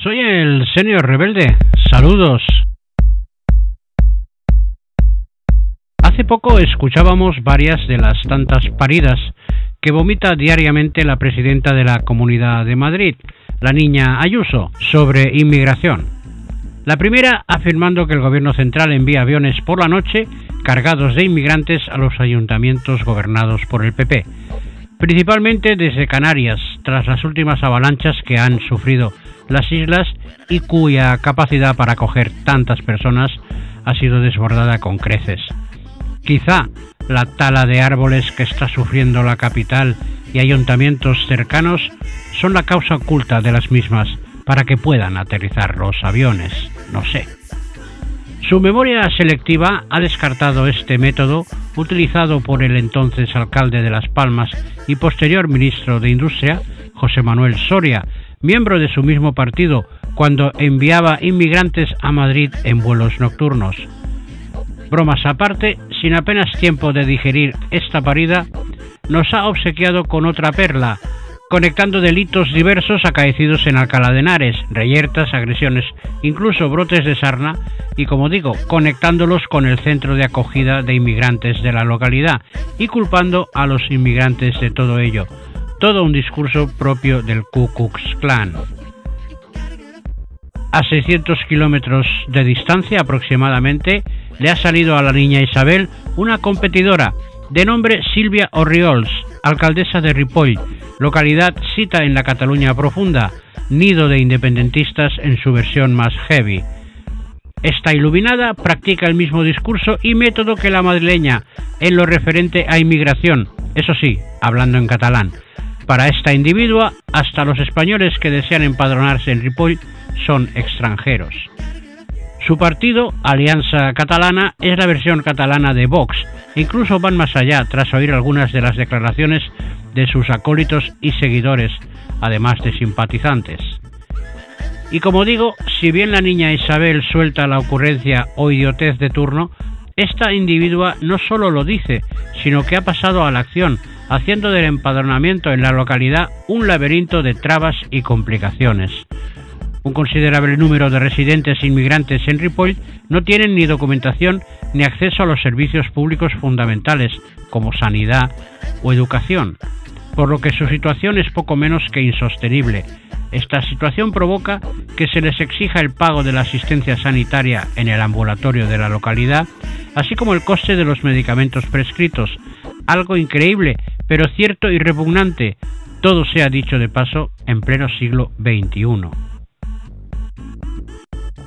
Soy el senior rebelde. Saludos. Hace poco escuchábamos varias de las tantas paridas que vomita diariamente la presidenta de la Comunidad de Madrid, la niña Ayuso, sobre inmigración. La primera afirmando que el gobierno central envía aviones por la noche cargados de inmigrantes a los ayuntamientos gobernados por el PP, principalmente desde Canarias, tras las últimas avalanchas que han sufrido las islas y cuya capacidad para acoger tantas personas ha sido desbordada con creces. Quizá la tala de árboles que está sufriendo la capital y ayuntamientos cercanos son la causa oculta de las mismas para que puedan aterrizar los aviones, no sé. Su memoria selectiva ha descartado este método utilizado por el entonces alcalde de Las Palmas y posterior ministro de Industria, José Manuel Soria, miembro de su mismo partido, cuando enviaba inmigrantes a Madrid en vuelos nocturnos. Bromas aparte, sin apenas tiempo de digerir esta parida, nos ha obsequiado con otra perla, conectando delitos diversos acaecidos en Alcalá de Henares, reyertas, agresiones, incluso brotes de sarna, y como digo, conectándolos con el centro de acogida de inmigrantes de la localidad y culpando a los inmigrantes de todo ello. Todo un discurso propio del Ku Klux. A 600 kilómetros de distancia aproximadamente, le ha salido a la niña Isabel una competidora de nombre Silvia Orriols, alcaldesa de Ripoll, localidad cita en la Cataluña profunda, nido de independentistas en su versión más heavy. Esta iluminada practica el mismo discurso y método que la madrileña en lo referente a inmigración, eso sí, hablando en catalán. Para esta individua, hasta los españoles que desean empadronarse en Ripoll son extranjeros. Su partido, Alianza Catalana, es la versión catalana de Vox. Incluso van más allá tras oír algunas de las declaraciones de sus acólitos y seguidores, además de simpatizantes. Y como digo, si bien la niña Isabel suelta la ocurrencia o idiotez de turno, esta individua no solo lo dice, sino que ha pasado a la acción, haciendo del empadronamiento en la localidad un laberinto de trabas y complicaciones. Un considerable número de residentes inmigrantes en Ripoll no tienen ni documentación ni acceso a los servicios públicos fundamentales como sanidad o educación, por lo que su situación es poco menos que insostenible. Esta situación provoca que se les exija el pago de la asistencia sanitaria en el ambulatorio de la localidad, así como el coste de los medicamentos prescritos, algo increíble, pero cierto y repugnante, todo sea dicho de paso en pleno siglo XXI.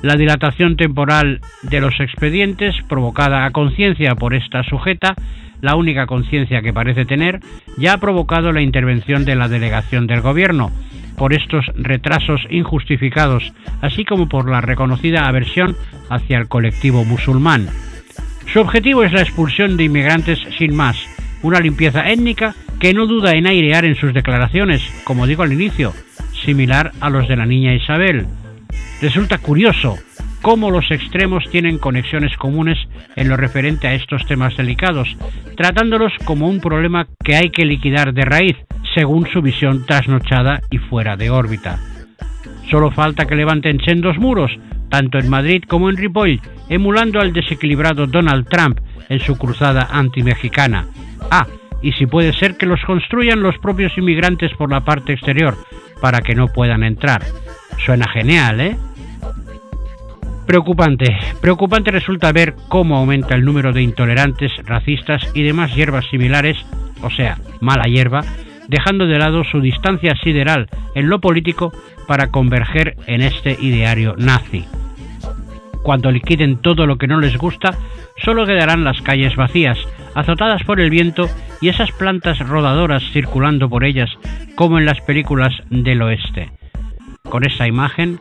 La dilatación temporal de los expedientes, provocada a conciencia por esta sujeta, la única conciencia que parece tener, ya ha provocado la intervención de la delegación del Gobierno por estos retrasos injustificados, así como por la reconocida aversión hacia el colectivo musulmán. Su objetivo es la expulsión de inmigrantes sin más, una limpieza étnica que no duda en airear en sus declaraciones, como digo al inicio, similar a los de la niña Isabel. Resulta curioso cómo los extremos tienen conexiones comunes en lo referente a estos temas delicados, tratándolos como un problema que hay que liquidar de raíz, según su visión trasnochada y fuera de órbita. Solo falta que levanten sendos muros, tanto en Madrid como en Ripoll, emulando al desequilibrado Donald Trump en su cruzada anti-mexicana. Ah, y si puede ser que los construyan los propios inmigrantes por la parte exterior, para que no puedan entrar. Suena genial, ¿eh? Preocupante. Preocupante resulta ver cómo aumenta el número de intolerantes, racistas y demás hierbas similares, o sea, mala hierba, dejando de lado su distancia sideral en lo político para converger en este ideario nazi. Cuando liquiden todo lo que no les gusta, solo quedarán las calles vacías, azotadas por el viento y esas plantas rodadoras circulando por ellas, como en las películas del oeste. Con esa imagen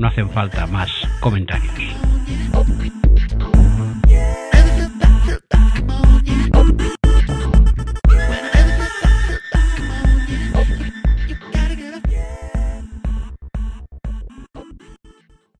no hacen falta más comentarios.